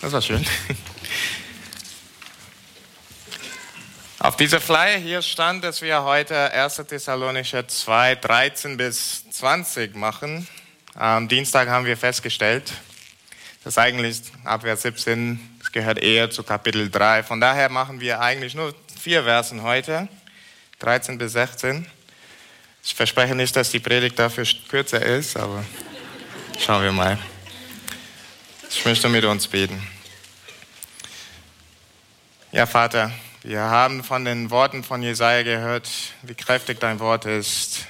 Das war schön. Auf dieser Flyer hier stand, dass wir heute 1. Thessalonicher 2, 13 bis 20 machen. Am Dienstag haben wir festgestellt, dass eigentlich Abwärts 17 das gehört eher zu Kapitel 3. Von daher machen wir eigentlich nur vier Versen heute, 13 bis 16. Ich verspreche nicht, dass die Predigt dafür kürzer ist, aber schauen wir mal. Ich möchte mit uns beten. Ja, Vater, wir haben von den Worten von Jesaja gehört, wie kräftig dein Wort ist.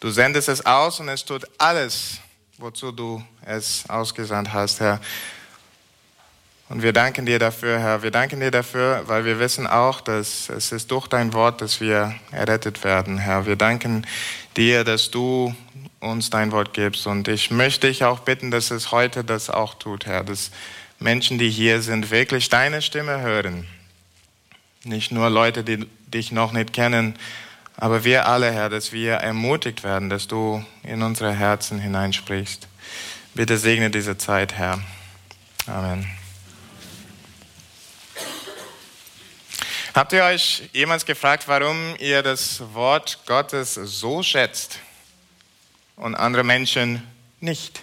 Du sendest es aus und es tut alles, wozu du es ausgesandt hast, Herr. Und wir danken dir dafür, Herr. Wir danken dir dafür, weil wir wissen auch, dass es ist durch dein Wort, dass wir errettet werden, Herr. Wir danken dir, dass du uns dein Wort gibst. Und ich möchte dich auch bitten, dass es heute das auch tut, Herr, dass Menschen, die hier sind, wirklich deine Stimme hören. Nicht nur Leute, die dich noch nicht kennen, aber wir alle, Herr, dass wir ermutigt werden, dass du in unsere Herzen hineinsprichst. Bitte segne diese Zeit, Herr. Amen. Habt ihr euch jemals gefragt, warum ihr das Wort Gottes so schätzt? Und andere Menschen nicht?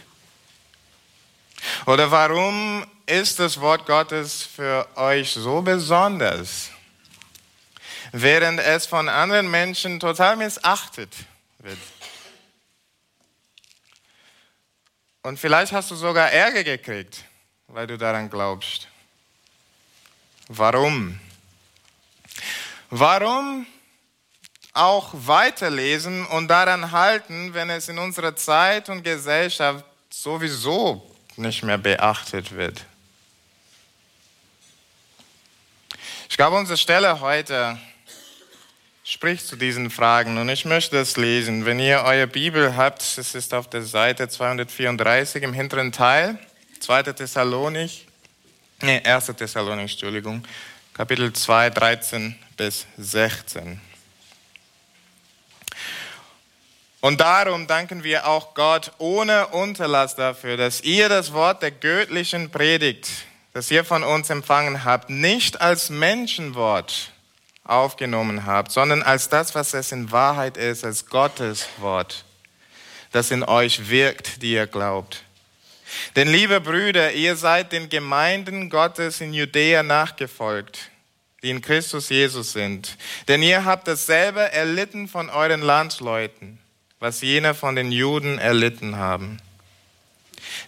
Oder warum ist das Wort Gottes für euch so besonders, während es von anderen Menschen total missachtet wird? Und vielleicht hast du sogar Ärger gekriegt, weil du daran glaubst. Warum? Warum auch weiterlesen und daran halten, wenn es in unserer Zeit und Gesellschaft sowieso nicht mehr beachtet wird. Ich glaube, unsere Stelle heute spricht zu diesen Fragen und ich möchte es lesen. Wenn ihr eure Bibel habt, es ist auf der Seite 234 im hinteren Teil, 2. Thessalonik, nee, 1. Thessalonik, Entschuldigung, Kapitel 2, 13 bis 16. Und darum danken wir auch Gott ohne Unterlass dafür, dass ihr das Wort der göttlichen Predigt, das ihr von uns empfangen habt, nicht als Menschenwort aufgenommen habt, sondern als das, was es in Wahrheit ist, als Gottes Wort, das in euch wirkt, die ihr glaubt. Denn liebe Brüder, ihr seid den Gemeinden Gottes in Judäa nachgefolgt, die in Christus Jesus sind. Denn ihr habt dasselbe erlitten von euren Landsleuten was jene von den Juden erlitten haben.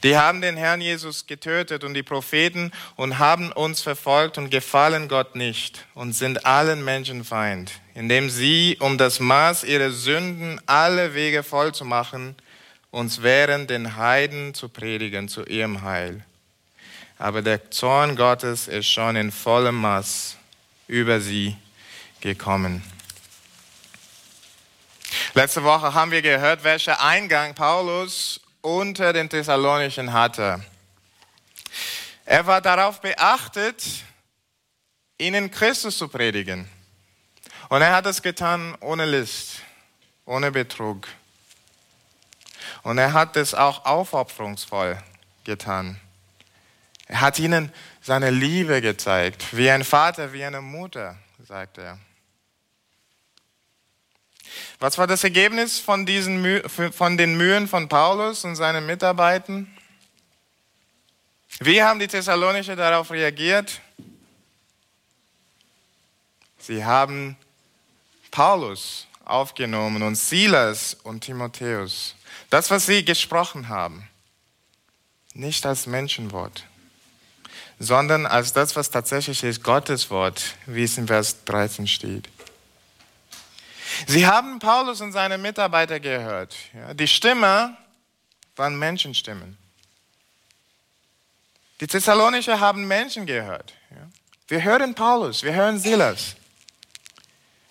Die haben den Herrn Jesus getötet und die Propheten und haben uns verfolgt und gefallen Gott nicht und sind allen Menschen Feind, indem sie, um das Maß ihrer Sünden alle Wege voll zu machen, uns wehren, den Heiden zu predigen zu ihrem Heil. Aber der Zorn Gottes ist schon in vollem Maß über sie gekommen. Letzte Woche haben wir gehört, welcher Eingang Paulus unter den Thessalonischen hatte. Er war darauf beachtet, ihnen Christus zu predigen. Und er hat es getan ohne List, ohne Betrug. Und er hat es auch aufopferungsvoll getan. Er hat ihnen seine Liebe gezeigt, wie ein Vater, wie eine Mutter, sagt er. Was war das Ergebnis von, diesen, von den Mühen von Paulus und seinen Mitarbeitern? Wie haben die Thessalonicher darauf reagiert? Sie haben Paulus aufgenommen und Silas und Timotheus. Das, was sie gesprochen haben, nicht als Menschenwort, sondern als das, was tatsächlich ist, Gottes Wort, wie es in Vers 13 steht. Sie haben Paulus und seine Mitarbeiter gehört. Ja, die Stimme waren Menschenstimmen. Die Thessalonicher haben Menschen gehört. Ja. Wir hören Paulus, wir hören Silas,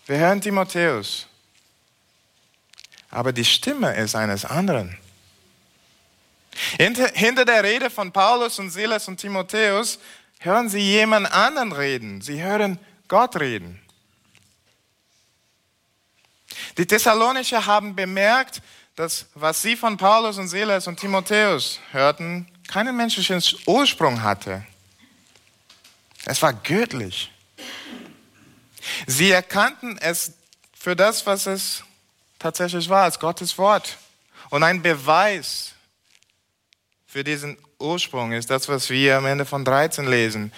wir hören Timotheus. Aber die Stimme ist eines anderen. Hinter, hinter der Rede von Paulus und Silas und Timotheus hören sie jemand anderen reden. Sie hören Gott reden. Die Thessalonicher haben bemerkt, dass was sie von Paulus und Silas und Timotheus hörten, keinen menschlichen Ursprung hatte. Es war göttlich. Sie erkannten es für das, was es tatsächlich war, als Gottes Wort. Und ein Beweis für diesen Ursprung ist das, was wir am Ende von 13 lesen.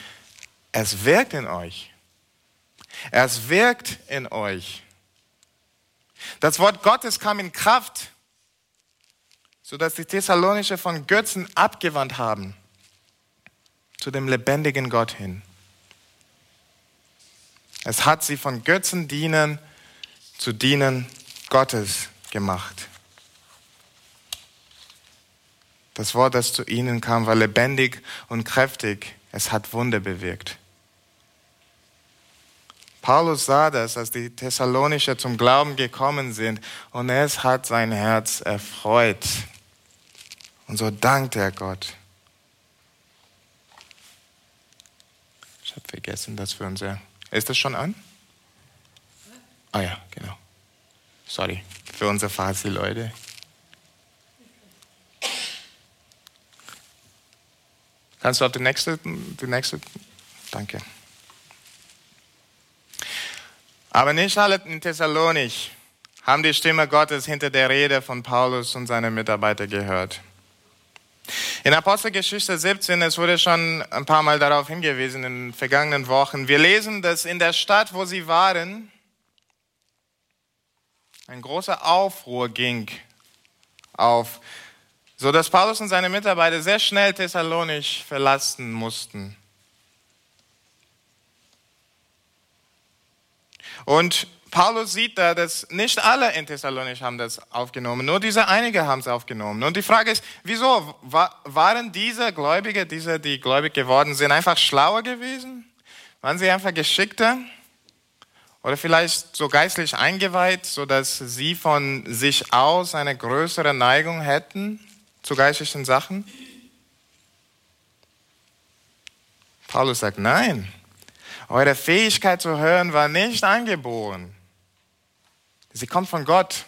Es wirkt in euch. Es wirkt in euch. Das Wort Gottes kam in Kraft, sodass die Thessalonische von Götzen abgewandt haben zu dem lebendigen Gott hin. Es hat sie von Götzen dienen zu dienen Gottes gemacht. Das Wort, das zu ihnen kam, war lebendig und kräftig. Es hat Wunder bewirkt. Paulus sah das, als die Thessalonicher zum Glauben gekommen sind, und es hat sein Herz erfreut. Und so dankte er Gott. Ich habe vergessen, dass wir unser. Ist das schon an? Ah ja, genau. Sorry für unsere Fazil-Leute. Kannst du auf die nächste, die nächste, danke. Aber nicht alle in Thessalonich haben die Stimme Gottes hinter der Rede von Paulus und seinen Mitarbeitern gehört. In Apostelgeschichte 17, es wurde schon ein paar Mal darauf hingewiesen in den vergangenen Wochen, wir lesen, dass in der Stadt, wo sie waren, ein großer Aufruhr ging auf, so dass Paulus und seine Mitarbeiter sehr schnell Thessalonich verlassen mussten. Und Paulus sieht da, dass nicht alle in Thessalonich haben das aufgenommen, nur diese einige haben es aufgenommen. Und die Frage ist, wieso waren diese Gläubige, diese, die gläubig geworden sind, einfach schlauer gewesen? Waren sie einfach geschickter? Oder vielleicht so geistlich eingeweiht, sodass sie von sich aus eine größere Neigung hätten zu geistlichen Sachen? Paulus sagt, nein, eure Fähigkeit zu hören war nicht angeboren. Sie kommt von Gott.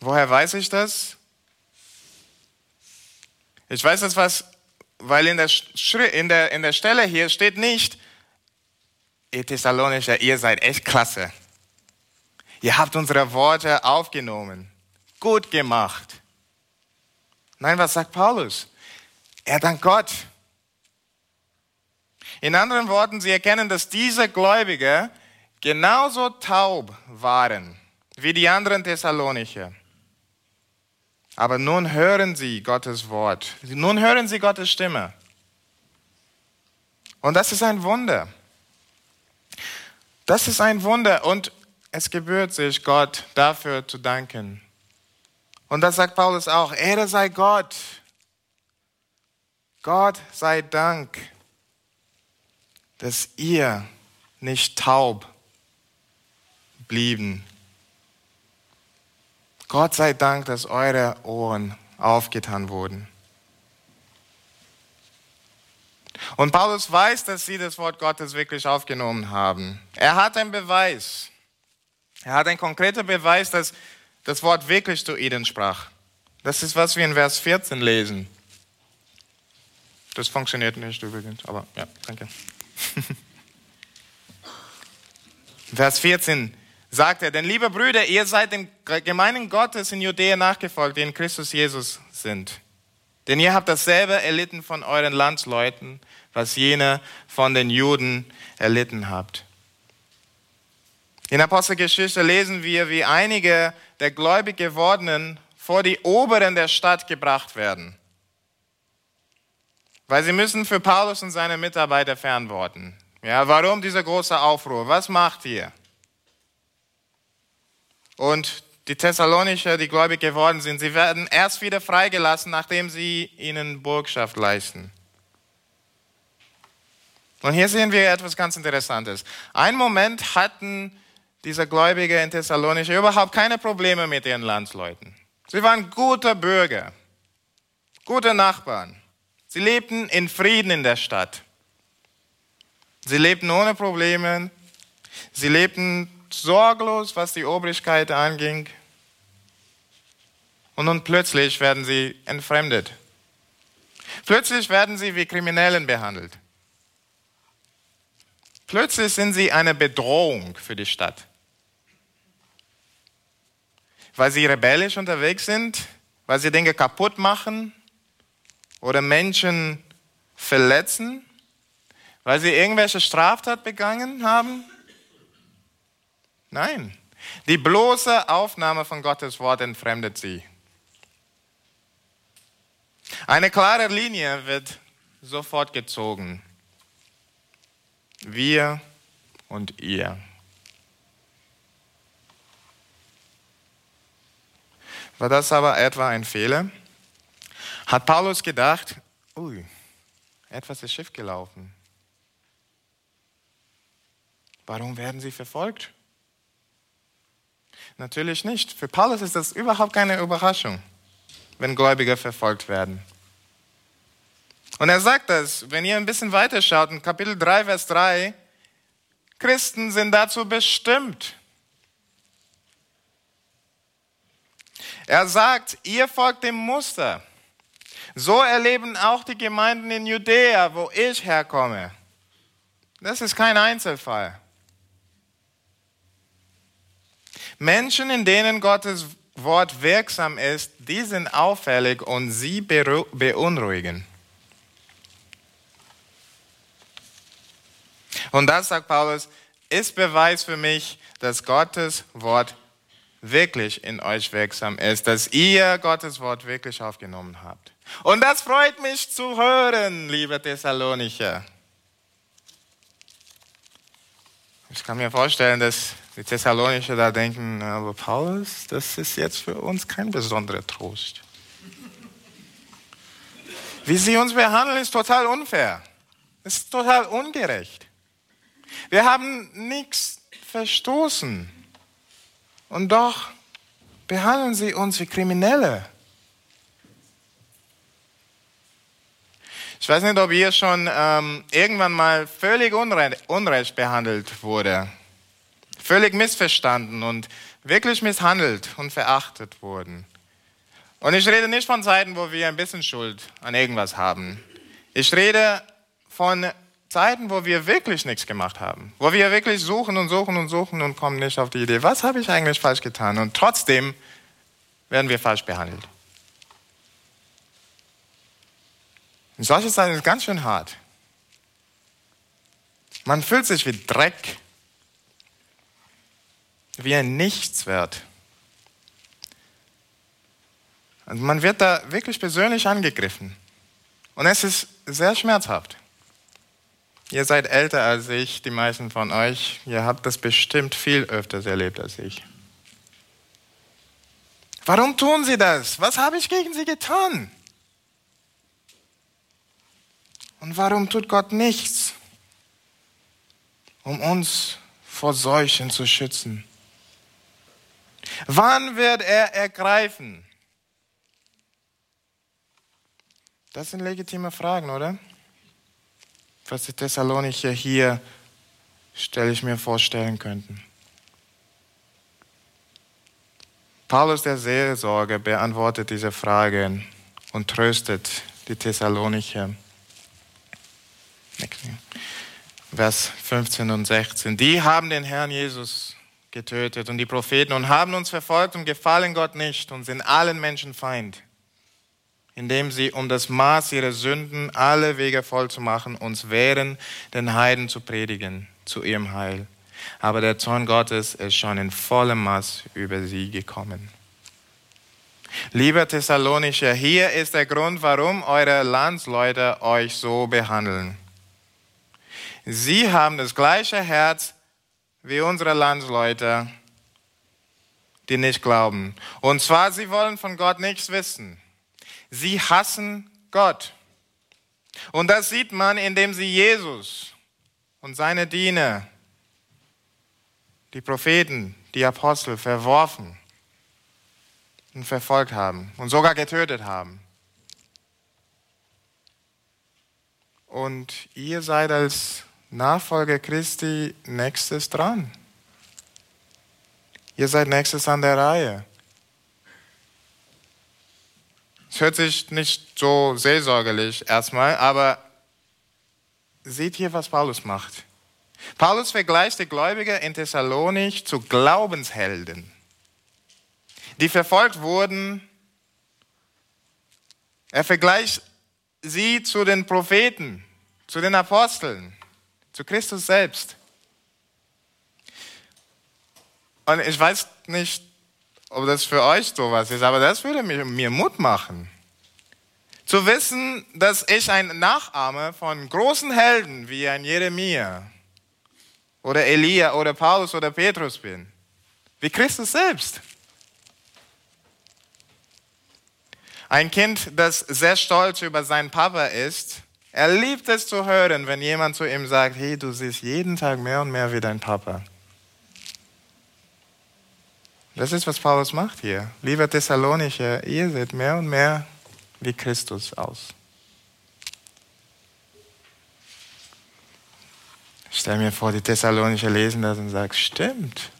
Woher weiß ich das? Ich weiß das, was, weil in der, in der, in der Stelle hier steht nicht, ihr Thessalonischer, ihr seid echt klasse. Ihr habt unsere Worte aufgenommen. Gut gemacht. Nein, was sagt Paulus? Er dankt Gott. In anderen Worten, sie erkennen, dass diese Gläubige genauso taub waren wie die anderen Thessalonicher. Aber nun hören sie Gottes Wort. Nun hören sie Gottes Stimme. Und das ist ein Wunder. Das ist ein Wunder und es gebührt sich, Gott dafür zu danken. Und das sagt Paulus auch. Ehre sei Gott. Gott sei Dank dass ihr nicht taub blieben. Gott sei Dank, dass eure Ohren aufgetan wurden. Und Paulus weiß, dass sie das Wort Gottes wirklich aufgenommen haben. Er hat einen Beweis. Er hat einen konkreten Beweis, dass das Wort wirklich zu ihnen sprach. Das ist, was wir in Vers 14 lesen. Das funktioniert nicht übrigens, aber ja, danke. Vers 14 sagt er, denn liebe Brüder, ihr seid dem gemeinen Gottes in Judäa nachgefolgt, die in Christus Jesus sind. Denn ihr habt dasselbe erlitten von euren Landsleuten, was jene von den Juden erlitten habt. In Apostelgeschichte lesen wir, wie einige der gläubig gewordenen vor die Oberen der Stadt gebracht werden. Weil sie müssen für Paulus und seine Mitarbeiter fernworten. Ja, warum dieser große Aufruhr? Was macht ihr? Und die Thessalonicher, die gläubig geworden sind, sie werden erst wieder freigelassen, nachdem sie ihnen Burgschaft leisten. Und hier sehen wir etwas ganz Interessantes. Ein Moment hatten diese Gläubige in Thessalonicher überhaupt keine Probleme mit ihren Landsleuten. Sie waren gute Bürger, gute Nachbarn. Sie lebten in Frieden in der Stadt. Sie lebten ohne Probleme. Sie lebten sorglos, was die Obrigkeit anging. Und nun plötzlich werden sie entfremdet. Plötzlich werden sie wie Kriminellen behandelt. Plötzlich sind sie eine Bedrohung für die Stadt. Weil sie rebellisch unterwegs sind, weil sie Dinge kaputt machen oder Menschen verletzen, weil sie irgendwelche Straftat begangen haben. Nein, die bloße Aufnahme von Gottes Wort entfremdet sie. Eine klare Linie wird sofort gezogen. Wir und ihr. War das aber etwa ein Fehler? Hat Paulus gedacht, ui, etwas ist schief gelaufen. Warum werden sie verfolgt? Natürlich nicht. Für Paulus ist das überhaupt keine Überraschung, wenn Gläubige verfolgt werden. Und er sagt das, wenn ihr ein bisschen weiter schaut, in Kapitel 3, Vers 3, Christen sind dazu bestimmt. Er sagt, ihr folgt dem Muster. So erleben auch die Gemeinden in Judäa, wo ich herkomme. Das ist kein Einzelfall. Menschen, in denen Gottes Wort wirksam ist, die sind auffällig und sie beunruhigen. Und das, sagt Paulus, ist Beweis für mich, dass Gottes Wort wirklich in euch wirksam ist, dass ihr Gottes Wort wirklich aufgenommen habt. Und das freut mich zu hören, liebe Thessalonicher. Ich kann mir vorstellen, dass die Thessalonicher da denken, aber Paulus, das ist jetzt für uns kein besonderer Trost. Wie sie uns behandeln, ist total unfair. Ist total ungerecht. Wir haben nichts verstoßen. Und doch behandeln sie uns wie Kriminelle. Ich weiß nicht, ob ihr schon ähm, irgendwann mal völlig unrecht, unrecht behandelt wurde völlig missverstanden und wirklich misshandelt und verachtet wurden. Und ich rede nicht von Zeiten, wo wir ein bisschen Schuld an irgendwas haben. Ich rede von Zeiten, wo wir wirklich nichts gemacht haben, wo wir wirklich suchen und suchen und suchen und kommen nicht auf die Idee, was habe ich eigentlich falsch getan? Und trotzdem werden wir falsch behandelt. Und solche Zeiten sind ganz schön hart. Man fühlt sich wie Dreck wie ein Nichtswert. Also man wird da wirklich persönlich angegriffen. Und es ist sehr schmerzhaft. Ihr seid älter als ich, die meisten von euch. Ihr habt das bestimmt viel öfters erlebt als ich. Warum tun sie das? Was habe ich gegen sie getan? Und warum tut Gott nichts, um uns vor Seuchen zu schützen? Wann wird er ergreifen? Das sind legitime Fragen, oder? Was die Thessalonicher hier, stelle ich mir vorstellen könnten. Paulus der Seelsorge beantwortet diese Fragen und tröstet die Thessalonicher. Vers 15 und 16. Die haben den Herrn Jesus getötet und die Propheten und haben uns verfolgt und gefallen Gott nicht und sind allen Menschen Feind, indem sie um das Maß ihrer Sünden alle Wege voll zu machen uns wehren, den Heiden zu predigen zu ihrem Heil. Aber der Zorn Gottes ist schon in vollem Maß über sie gekommen. Lieber Thessalonischer, hier ist der Grund, warum eure Landsleute euch so behandeln. Sie haben das gleiche Herz wie unsere Landsleute, die nicht glauben. Und zwar, sie wollen von Gott nichts wissen. Sie hassen Gott. Und das sieht man, indem sie Jesus und seine Diener, die Propheten, die Apostel verworfen und verfolgt haben und sogar getötet haben. Und ihr seid als Nachfolger Christi nächstes dran. Ihr seid nächstes an der Reihe. Es hört sich nicht so seelsorgerlich erstmal, aber seht hier, was Paulus macht. Paulus vergleicht die Gläubiger in Thessalonich zu Glaubenshelden, die verfolgt wurden. Er vergleicht sie zu den Propheten, zu den Aposteln, zu Christus selbst. Und ich weiß nicht, ob das für euch sowas ist, aber das würde mir, Mut machen. Zu wissen, dass ich ein Nachahmer von großen Helden wie ein Jeremia oder Elia oder Paulus oder Petrus bin. Wie Christus selbst. Ein Kind, das sehr stolz über seinen Papa ist, er liebt es zu hören, wenn jemand zu ihm sagt, hey, du siehst jeden Tag mehr und mehr wie dein Papa. Das ist, was Paulus macht hier. Lieber Thessalonicher, ihr seht mehr und mehr wie Christus aus. Ich stelle mir vor, die Thessalonicher lesen das und sagen, stimmt.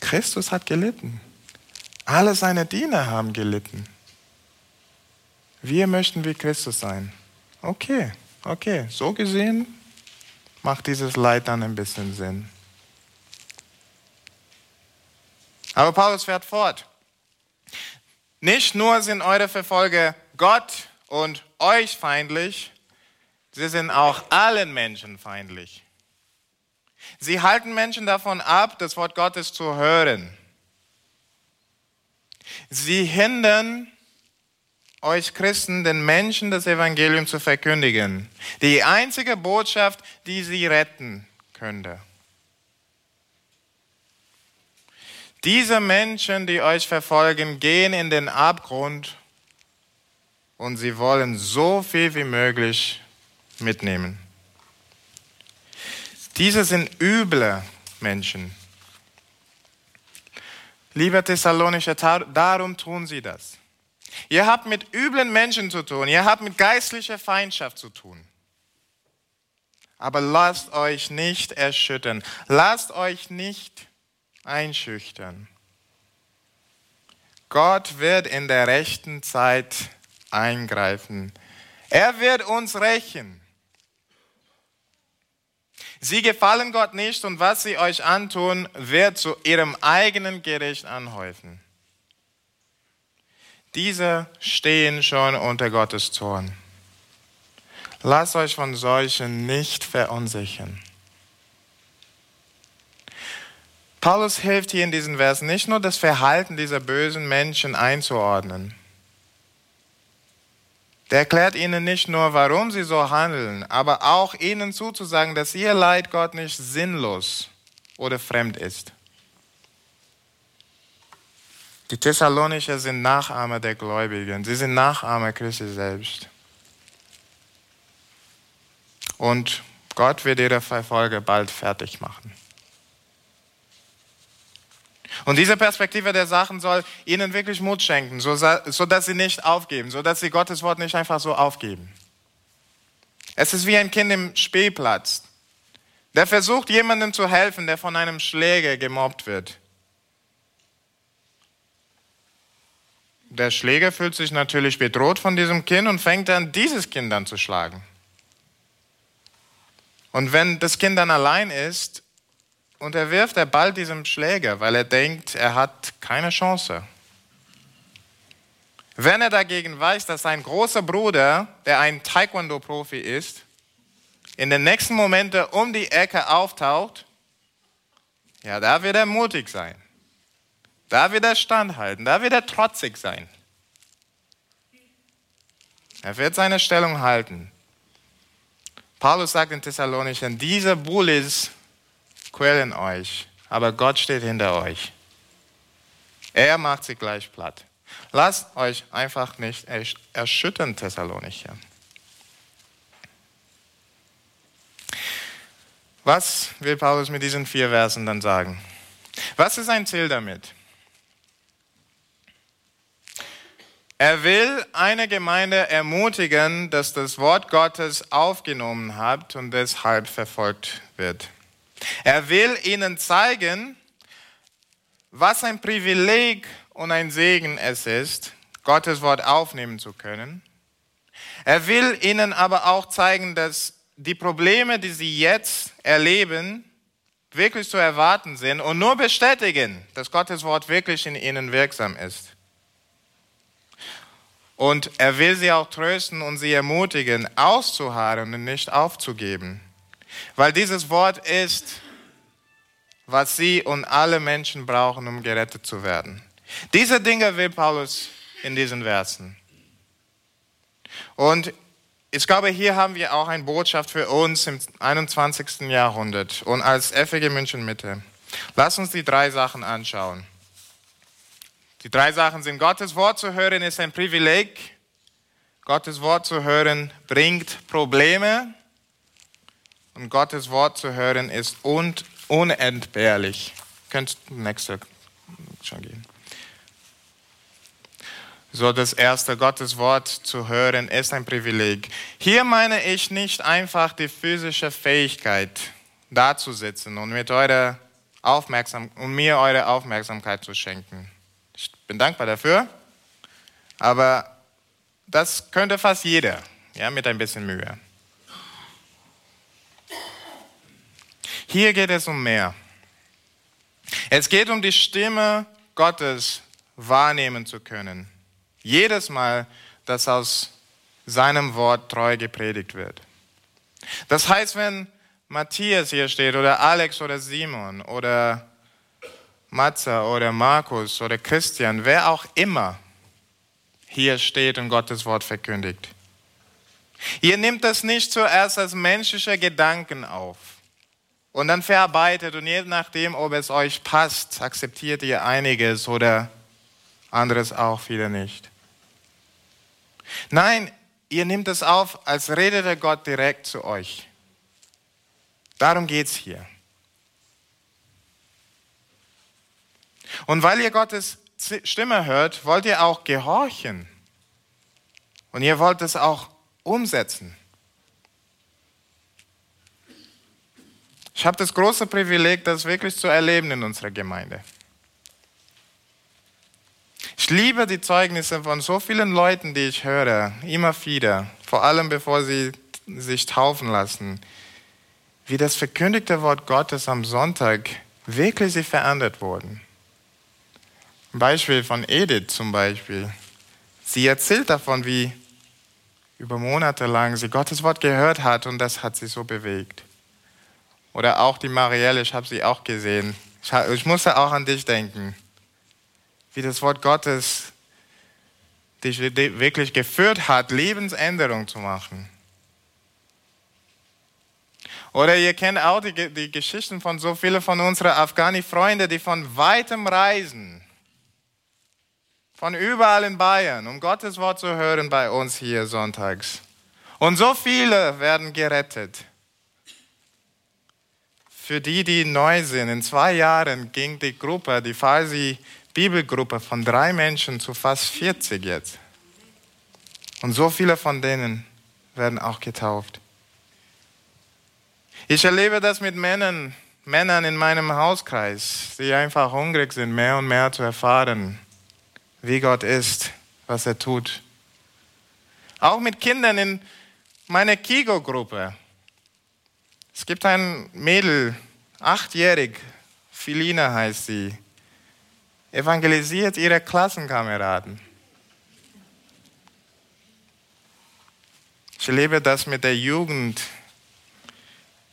Christus hat gelitten. Alle seine Diener haben gelitten. Wir möchten wie Christus sein. Okay, okay, so gesehen macht dieses Leid dann ein bisschen Sinn. Aber Paulus fährt fort. Nicht nur sind eure Verfolger Gott und euch feindlich, sie sind auch allen Menschen feindlich. Sie halten Menschen davon ab, das Wort Gottes zu hören. Sie hindern euch Christen, den Menschen das Evangelium zu verkündigen. Die einzige Botschaft, die sie retten könnte. Diese Menschen, die euch verfolgen, gehen in den Abgrund und sie wollen so viel wie möglich mitnehmen. Diese sind üble Menschen. Lieber Thessalonischer, darum tun sie das. Ihr habt mit üblen Menschen zu tun, ihr habt mit geistlicher Feindschaft zu tun. Aber lasst euch nicht erschüttern, lasst euch nicht einschüchtern. Gott wird in der rechten Zeit eingreifen. Er wird uns rächen. Sie gefallen Gott nicht und was sie euch antun, wird zu ihrem eigenen Gericht anhäufen. Diese stehen schon unter Gottes Zorn. Lasst euch von solchen nicht verunsichern. Paulus hilft hier in diesen Versen nicht nur das Verhalten dieser bösen Menschen einzuordnen. Der erklärt ihnen nicht nur, warum sie so handeln, aber auch ihnen zuzusagen, dass ihr Leid Gott nicht sinnlos oder fremd ist. Die Thessalonicher sind Nachahmer der Gläubigen. Sie sind Nachahmer Christi selbst. Und Gott wird ihre Verfolger bald fertig machen. Und diese Perspektive der Sachen soll ihnen wirklich Mut schenken, so, so dass sie nicht aufgeben, so dass sie Gottes Wort nicht einfach so aufgeben. Es ist wie ein Kind im Spielplatz, der versucht, jemandem zu helfen, der von einem Schläger gemobbt wird. Der Schläger fühlt sich natürlich bedroht von diesem Kind und fängt an, dieses Kind dann zu schlagen. Und wenn das Kind dann allein ist, und er Ball diesem Schläger, weil er denkt, er hat keine Chance. Wenn er dagegen weiß, dass sein großer Bruder, der ein Taekwondo-Profi ist, in den nächsten Momenten um die Ecke auftaucht, ja, da wird er mutig sein. Da wird er standhalten, da wird er trotzig sein. Er wird seine Stellung halten. Paulus sagt in Thessalonischen, diese Bullis quälen euch, aber Gott steht hinter euch. Er macht sie gleich platt. Lasst euch einfach nicht erschüttern, Thessalonicher. Was will Paulus mit diesen vier Versen dann sagen? Was ist sein Ziel damit? Er will eine Gemeinde ermutigen, dass das Wort Gottes aufgenommen hat und deshalb verfolgt wird. Er will ihnen zeigen, was ein Privileg und ein Segen es ist, Gottes Wort aufnehmen zu können. Er will ihnen aber auch zeigen, dass die Probleme, die sie jetzt erleben, wirklich zu erwarten sind und nur bestätigen, dass Gottes Wort wirklich in ihnen wirksam ist. Und er will sie auch trösten und sie ermutigen, auszuharren und nicht aufzugeben. Weil dieses Wort ist, was sie und alle Menschen brauchen, um gerettet zu werden. Diese Dinge will Paulus in diesen Versen. Und ich glaube, hier haben wir auch eine Botschaft für uns im 21. Jahrhundert und als FEG München Mitte. Lass uns die drei Sachen anschauen. Die drei Sachen sind, Gottes Wort zu hören ist ein Privileg. Gottes Wort zu hören bringt Probleme. Und Gottes Wort zu hören ist unentbehrlich. Könnt nächste schon gehen. So das erste Gottes Wort zu hören ist ein Privileg. Hier meine ich nicht einfach die physische Fähigkeit, da zu sitzen und, mit eurer Aufmerksam und mir eure Aufmerksamkeit zu schenken. Bin dankbar dafür, aber das könnte fast jeder, ja, mit ein bisschen Mühe. Hier geht es um mehr. Es geht um die Stimme Gottes wahrnehmen zu können. Jedes Mal, dass aus seinem Wort treu gepredigt wird. Das heißt, wenn Matthias hier steht oder Alex oder Simon oder Matze oder Markus oder Christian, wer auch immer hier steht und Gottes Wort verkündigt. Ihr nehmt das nicht zuerst als menschliche Gedanken auf und dann verarbeitet und je nachdem, ob es euch passt, akzeptiert ihr einiges oder anderes auch wieder nicht. Nein, ihr nehmt es auf, als redete Gott direkt zu euch. Darum geht es hier. Und weil ihr Gottes Stimme hört, wollt ihr auch gehorchen. Und ihr wollt es auch umsetzen. Ich habe das große Privileg, das wirklich zu erleben in unserer Gemeinde. Ich liebe die Zeugnisse von so vielen Leuten, die ich höre, immer wieder, vor allem bevor sie sich taufen lassen, wie das verkündigte Wort Gottes am Sonntag wirklich sie verändert wurden. Beispiel von Edith zum Beispiel. Sie erzählt davon, wie über Monate lang sie Gottes Wort gehört hat und das hat sie so bewegt. Oder auch die Marielle, ich habe sie auch gesehen. Ich, ich musste auch an dich denken wie das Wort Gottes dich wirklich geführt hat, Lebensänderung zu machen. Oder ihr kennt auch die, die Geschichten von so vielen von unseren Afghani-Freunden, die von weitem reisen, von überall in Bayern, um Gottes Wort zu hören bei uns hier sonntags. Und so viele werden gerettet. Für die, die neu sind, in zwei Jahren ging die Gruppe, die Farsi Bibelgruppe von drei Menschen zu fast 40 jetzt. Und so viele von denen werden auch getauft. Ich erlebe das mit Männern, Männern in meinem Hauskreis, die einfach hungrig sind, mehr und mehr zu erfahren, wie Gott ist, was er tut. Auch mit Kindern in meiner Kigo-Gruppe. Es gibt ein Mädel, achtjährig, Filina heißt sie evangelisiert ihre Klassenkameraden. Ich erlebe das mit der Jugend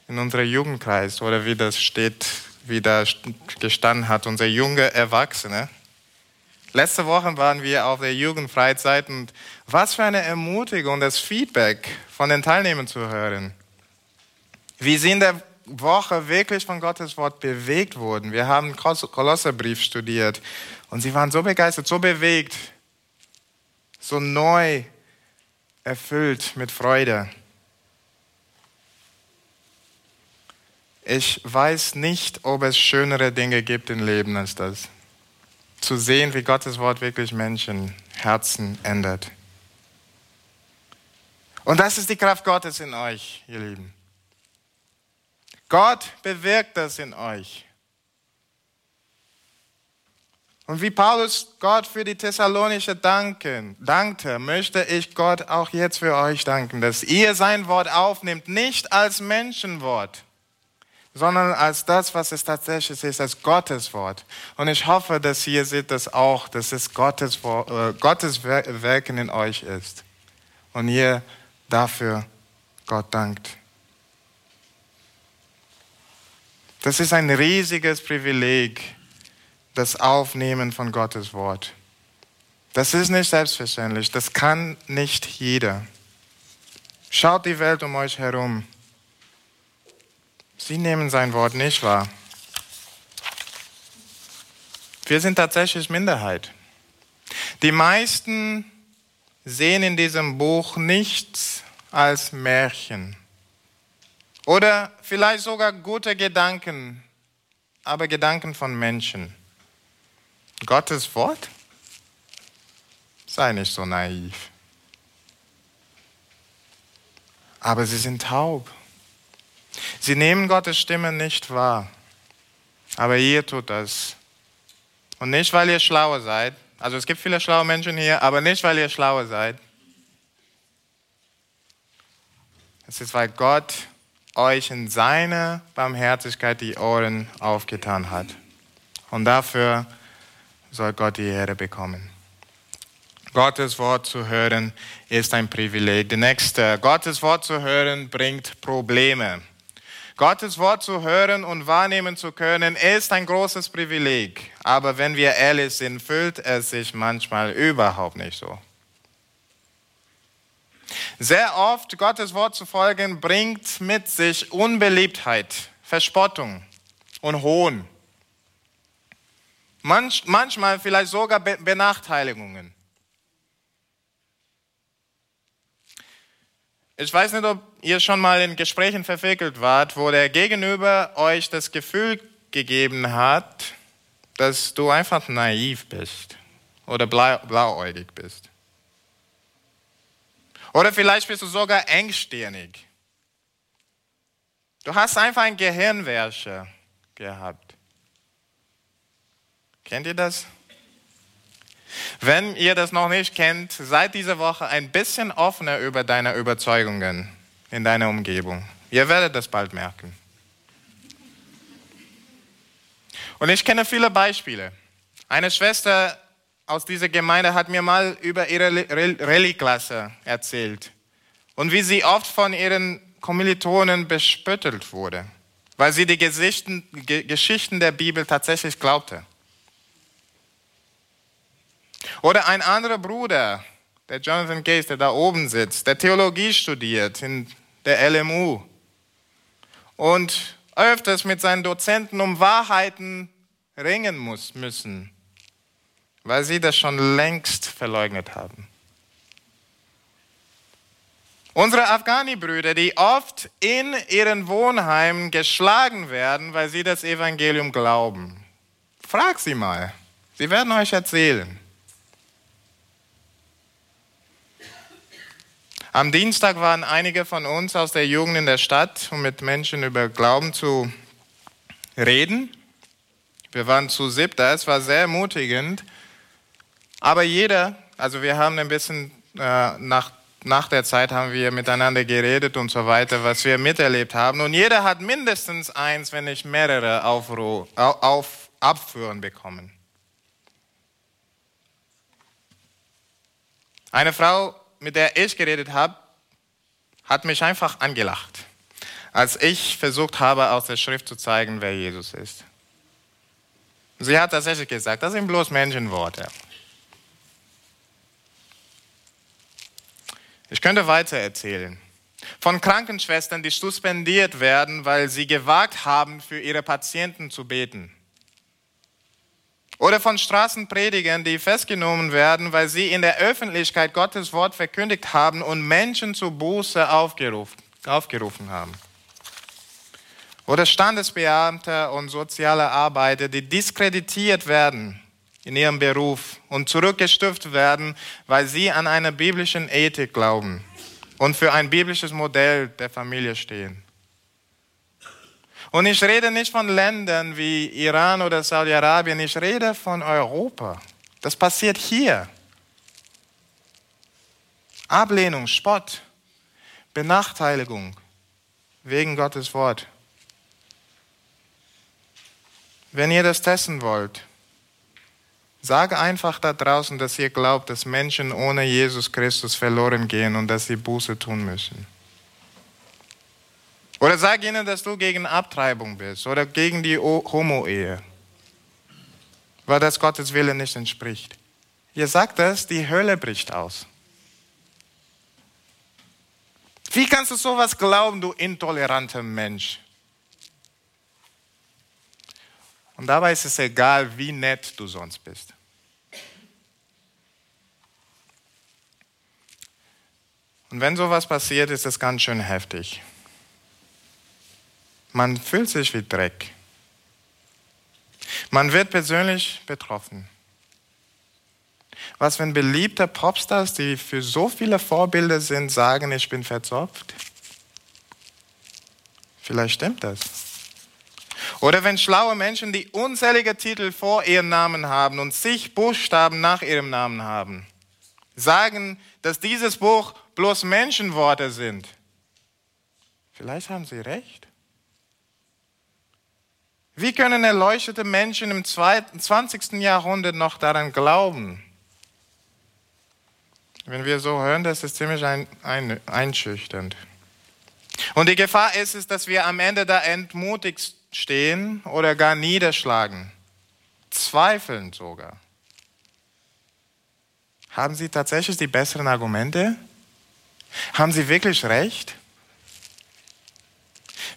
in unserem Jugendkreis oder wie das steht, wie da gestanden hat, unser junge Erwachsene. Letzte Woche waren wir auf der Jugendfreizeit und was für eine Ermutigung, das Feedback von den Teilnehmern zu hören. Wie sie in der Woche wirklich von Gottes Wort bewegt wurden. Wir haben Kolosserbrief studiert und sie waren so begeistert, so bewegt, so neu erfüllt mit Freude. Ich weiß nicht, ob es schönere Dinge gibt im Leben als das. Zu sehen, wie Gottes Wort wirklich Menschen, Herzen ändert. Und das ist die Kraft Gottes in euch, ihr Lieben. Gott bewirkt das in euch. Und wie Paulus Gott für die Thessalonische danken, dankte, möchte ich Gott auch jetzt für euch danken, dass ihr sein Wort aufnimmt, nicht als Menschenwort, sondern als das, was es tatsächlich ist, als Gottes Wort. Und ich hoffe, dass ihr seht das auch, dass es Gottes, äh, Gottes Wirken in euch ist. Und ihr dafür Gott dankt. Das ist ein riesiges Privileg, das Aufnehmen von Gottes Wort. Das ist nicht selbstverständlich, das kann nicht jeder. Schaut die Welt um euch herum. Sie nehmen sein Wort nicht wahr. Wir sind tatsächlich Minderheit. Die meisten sehen in diesem Buch nichts als Märchen. Oder vielleicht sogar gute Gedanken, aber Gedanken von Menschen. Gottes Wort? Sei nicht so naiv. Aber sie sind taub. Sie nehmen Gottes Stimme nicht wahr. Aber ihr tut das. Und nicht, weil ihr schlauer seid. Also es gibt viele schlaue Menschen hier, aber nicht, weil ihr schlauer seid. Es ist, weil Gott euch in seiner Barmherzigkeit die Ohren aufgetan hat. Und dafür soll Gott die Ehre bekommen. Gottes Wort zu hören ist ein Privileg. Die nächste, Gottes Wort zu hören bringt Probleme. Gottes Wort zu hören und wahrnehmen zu können, ist ein großes Privileg. Aber wenn wir ehrlich sind, fühlt es sich manchmal überhaupt nicht so. Sehr oft Gottes Wort zu folgen, bringt mit sich Unbeliebtheit, Verspottung und Hohn. Manch, manchmal vielleicht sogar Benachteiligungen. Ich weiß nicht, ob ihr schon mal in Gesprächen verwickelt wart, wo der Gegenüber euch das Gefühl gegeben hat, dass du einfach naiv bist oder blauäugig bist. Oder vielleicht bist du sogar engstirnig. Du hast einfach ein Gehirnwäsche gehabt. Kennt ihr das? Wenn ihr das noch nicht kennt, seid diese Woche ein bisschen offener über deine Überzeugungen in deiner Umgebung. Ihr werdet das bald merken. Und ich kenne viele Beispiele. Eine Schwester aus dieser Gemeinde hat mir mal über ihre Rallye-Klasse erzählt und wie sie oft von ihren Kommilitonen bespöttelt wurde, weil sie die Geschichten der Bibel tatsächlich glaubte. Oder ein anderer Bruder, der Jonathan Gates, der da oben sitzt, der Theologie studiert in der LMU und öfters mit seinen Dozenten um Wahrheiten ringen muss, müssen, weil sie das schon längst verleugnet haben. Unsere Afghani-Brüder, die oft in ihren Wohnheimen geschlagen werden, weil sie das Evangelium glauben. Frag sie mal. Sie werden euch erzählen. Am Dienstag waren einige von uns aus der Jugend in der Stadt, um mit Menschen über Glauben zu reden. Wir waren zu siebter, es war sehr ermutigend. Aber jeder, also wir haben ein bisschen äh, nach, nach der Zeit haben wir miteinander geredet und so weiter, was wir miterlebt haben. Und jeder hat mindestens eins, wenn nicht mehrere Aufruhr, auf, Abführen bekommen. Eine Frau mit der ich geredet habe, hat mich einfach angelacht, als ich versucht habe, aus der Schrift zu zeigen, wer Jesus ist. Sie hat tatsächlich gesagt, das sind bloß Menschenworte. Ich könnte weiter erzählen. Von Krankenschwestern, die suspendiert werden, weil sie gewagt haben, für ihre Patienten zu beten. Oder von Straßenpredigern, die festgenommen werden, weil sie in der Öffentlichkeit Gottes Wort verkündigt haben und Menschen zu Buße aufgerufen, aufgerufen haben. Oder Standesbeamte und soziale Arbeiter, die diskreditiert werden in ihrem Beruf und zurückgestuft werden, weil sie an einer biblischen Ethik glauben und für ein biblisches Modell der Familie stehen. Und ich rede nicht von Ländern wie Iran oder Saudi-Arabien, ich rede von Europa. Das passiert hier. Ablehnung, Spott, Benachteiligung wegen Gottes Wort. Wenn ihr das testen wollt, sage einfach da draußen, dass ihr glaubt, dass Menschen ohne Jesus Christus verloren gehen und dass sie Buße tun müssen. Oder sag ihnen, dass du gegen Abtreibung bist oder gegen die Homo-Ehe, weil das Gottes Wille nicht entspricht. Ihr sagt das, die Hölle bricht aus. Wie kannst du sowas glauben, du intoleranter Mensch? Und dabei ist es egal, wie nett du sonst bist. Und wenn sowas passiert, ist es ganz schön heftig. Man fühlt sich wie Dreck. Man wird persönlich betroffen. Was, wenn beliebte Popstars, die für so viele Vorbilder sind, sagen, ich bin verzopft? Vielleicht stimmt das. Oder wenn schlaue Menschen, die unzählige Titel vor ihrem Namen haben und sich Buchstaben nach ihrem Namen haben, sagen, dass dieses Buch bloß Menschenworte sind. Vielleicht haben sie recht. Wie können erleuchtete Menschen im 20. Jahrhundert noch daran glauben? Wenn wir so hören, das ist ziemlich ein, ein, einschüchternd. Und die Gefahr ist es, dass wir am Ende da entmutigt stehen oder gar niederschlagen, zweifeln sogar. Haben Sie tatsächlich die besseren Argumente? Haben Sie wirklich recht?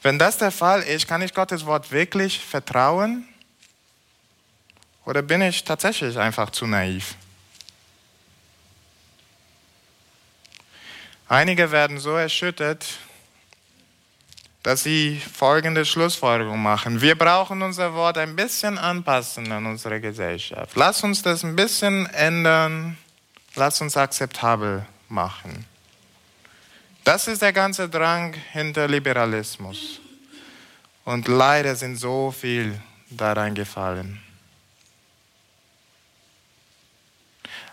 Wenn das der Fall ist, kann ich Gottes Wort wirklich vertrauen? Oder bin ich tatsächlich einfach zu naiv? Einige werden so erschüttert, dass sie folgende Schlussfolgerung machen. Wir brauchen unser Wort ein bisschen anpassen an unsere Gesellschaft. Lass uns das ein bisschen ändern. Lass uns akzeptabel machen. Das ist der ganze Drang hinter Liberalismus. Und leider sind so viel da reingefallen.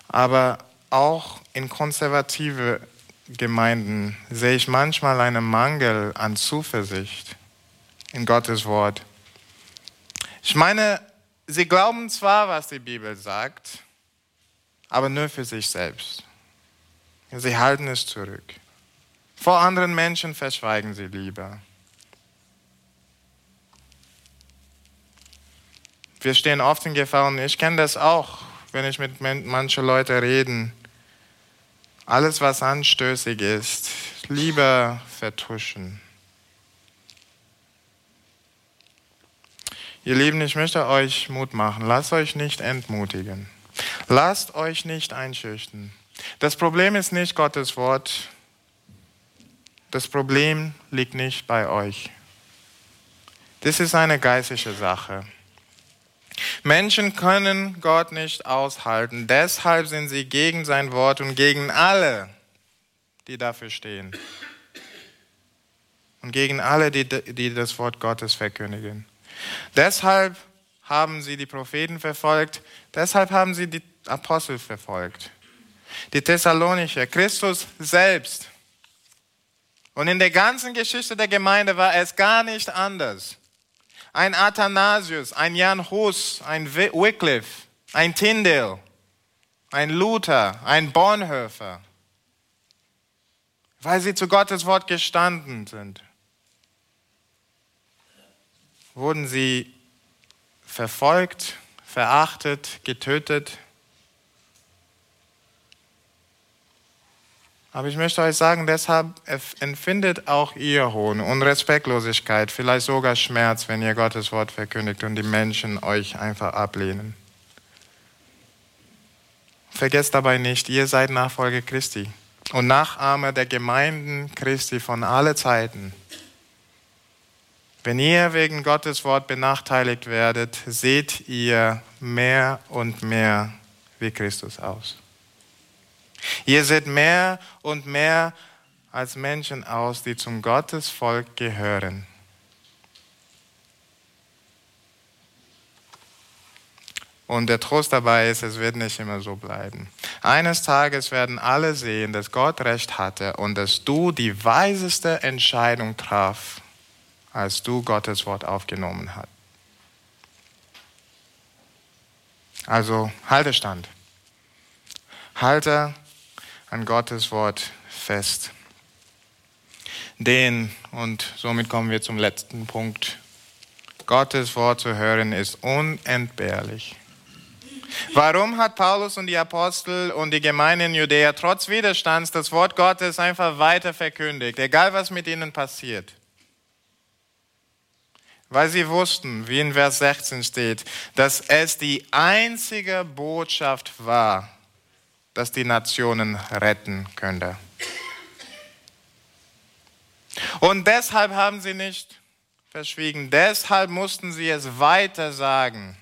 Aber auch in konservative Gemeinden sehe ich manchmal einen Mangel an Zuversicht in Gottes Wort. Ich meine, sie glauben zwar, was die Bibel sagt, aber nur für sich selbst. Sie halten es zurück. Vor anderen Menschen verschweigen sie lieber. Wir stehen oft in Gefahr und ich kenne das auch, wenn ich mit manchen Leuten rede. Alles, was anstößig ist, lieber vertuschen. Ihr Lieben, ich möchte euch Mut machen. Lasst euch nicht entmutigen. Lasst euch nicht einschüchtern. Das Problem ist nicht Gottes Wort, das Problem liegt nicht bei euch. Das ist eine geistliche Sache. Menschen können Gott nicht aushalten. Deshalb sind sie gegen sein Wort und gegen alle, die dafür stehen. Und gegen alle, die, die das Wort Gottes verkündigen. Deshalb haben sie die Propheten verfolgt. Deshalb haben sie die Apostel verfolgt. Die Thessalonicher, Christus selbst und in der ganzen Geschichte der Gemeinde war es gar nicht anders. Ein Athanasius, ein Jan Hus, ein Wycliffe, ein Tyndale, ein Luther, ein Bonhoeffer, weil sie zu Gottes Wort gestanden sind, wurden sie verfolgt, verachtet, getötet. Aber ich möchte euch sagen, deshalb empfindet auch ihr Hohn und Respektlosigkeit, vielleicht sogar Schmerz, wenn ihr Gottes Wort verkündigt und die Menschen euch einfach ablehnen. Vergesst dabei nicht, ihr seid Nachfolger Christi und Nachahmer der Gemeinden Christi von alle Zeiten. Wenn ihr wegen Gottes Wort benachteiligt werdet, seht ihr mehr und mehr wie Christus aus. Ihr seht mehr und mehr als Menschen aus, die zum Gottesvolk gehören. Und der Trost dabei ist, es wird nicht immer so bleiben. Eines Tages werden alle sehen, dass Gott recht hatte und dass du die weiseste Entscheidung traf, als du Gottes Wort aufgenommen hast. Also halte stand. Halte an Gottes Wort fest. Den, und somit kommen wir zum letzten Punkt, Gottes Wort zu hören ist unentbehrlich. Warum hat Paulus und die Apostel und die Gemeinde in Judäa trotz Widerstands das Wort Gottes einfach weiter verkündigt, egal was mit ihnen passiert? Weil sie wussten, wie in Vers 16 steht, dass es die einzige Botschaft war, dass die Nationen retten könnte. Und deshalb haben sie nicht verschwiegen, deshalb mussten sie es weiter sagen.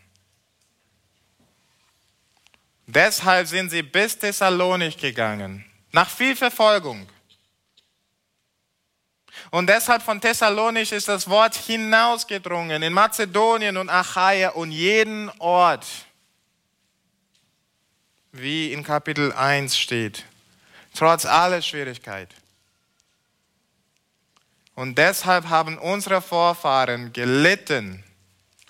Deshalb sind sie bis Thessalonik gegangen, nach viel Verfolgung. Und deshalb von Thessalonich ist das Wort hinausgedrungen in Mazedonien und Achaia und jeden Ort, wie in Kapitel 1 steht, trotz aller Schwierigkeit. Und deshalb haben unsere Vorfahren gelitten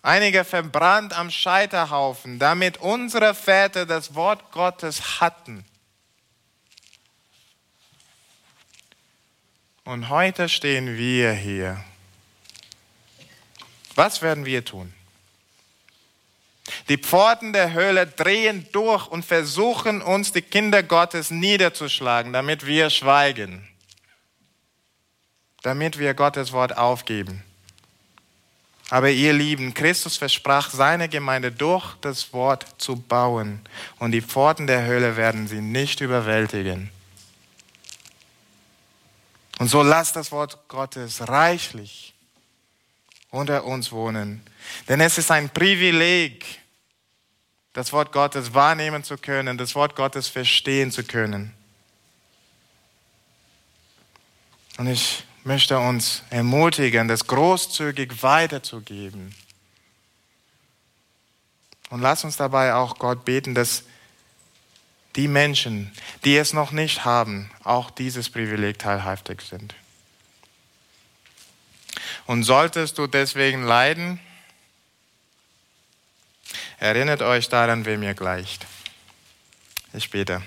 einige verbrannt am Scheiterhaufen, damit unsere Väter das Wort Gottes hatten. Und heute stehen wir hier. Was werden wir tun? Die Pforten der Höhle drehen durch und versuchen uns, die Kinder Gottes niederzuschlagen, damit wir schweigen, damit wir Gottes Wort aufgeben. Aber ihr Lieben, Christus versprach seine Gemeinde durch das Wort zu bauen und die Pforten der Hölle werden sie nicht überwältigen. Und so lasst das Wort Gottes reichlich unter uns wohnen. Denn es ist ein Privileg, das Wort Gottes wahrnehmen zu können, das Wort Gottes verstehen zu können. Und ich möchte uns ermutigen, das großzügig weiterzugeben. Und lass uns dabei auch Gott beten, dass die Menschen, die es noch nicht haben, auch dieses Privileg teilhaftig sind. Und solltest du deswegen leiden, erinnert euch daran, wem ihr gleicht. Ich bete.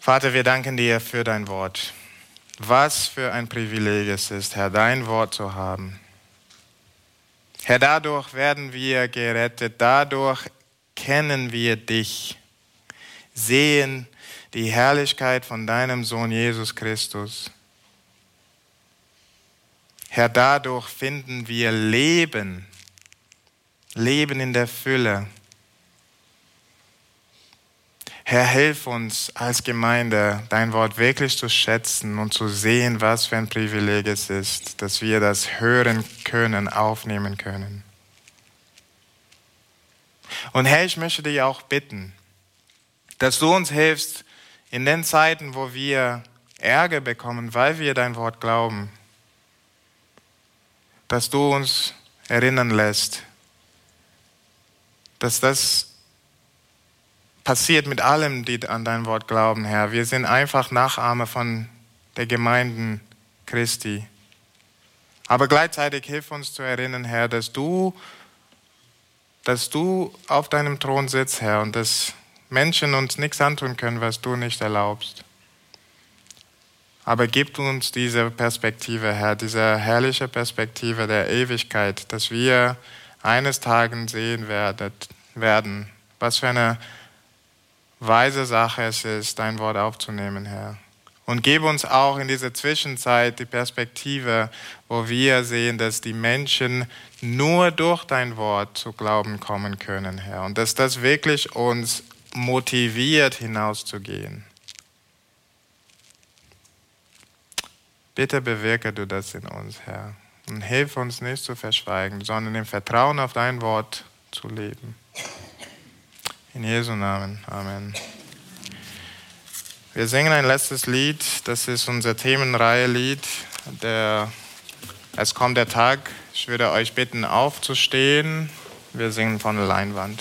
Vater, wir danken dir für dein Wort. Was für ein Privileg es ist, Herr, dein Wort zu haben. Herr, dadurch werden wir gerettet, dadurch kennen wir dich, sehen die Herrlichkeit von deinem Sohn Jesus Christus. Herr, dadurch finden wir Leben, Leben in der Fülle. Herr, hilf uns als Gemeinde, dein Wort wirklich zu schätzen und zu sehen, was für ein Privileg es ist, dass wir das hören können, aufnehmen können. Und Herr, ich möchte dich auch bitten, dass du uns hilfst in den Zeiten, wo wir Ärger bekommen, weil wir dein Wort glauben, dass du uns erinnern lässt, dass das passiert mit allem, die an dein Wort glauben, Herr. Wir sind einfach Nachahmer von der Gemeinden Christi. Aber gleichzeitig hilf uns zu erinnern, Herr, dass du, dass du auf deinem Thron sitzt, Herr, und dass Menschen uns nichts antun können, was du nicht erlaubst. Aber gib uns diese Perspektive, Herr, diese herrliche Perspektive der Ewigkeit, dass wir eines Tages sehen werden, was für eine weise Sache es ist, dein Wort aufzunehmen, Herr. Und gebe uns auch in dieser Zwischenzeit die Perspektive, wo wir sehen, dass die Menschen nur durch dein Wort zu Glauben kommen können, Herr. Und dass das wirklich uns motiviert, hinauszugehen. Bitte bewirke du das in uns, Herr. Und hilf uns nicht zu verschweigen, sondern im Vertrauen auf dein Wort zu leben. In Jesu Namen. Amen. Wir singen ein letztes Lied. Das ist unser Themenreihe-Lied. Es kommt der Tag, Ich würde euch bitten, aufzustehen. Wir singen von der Leinwand.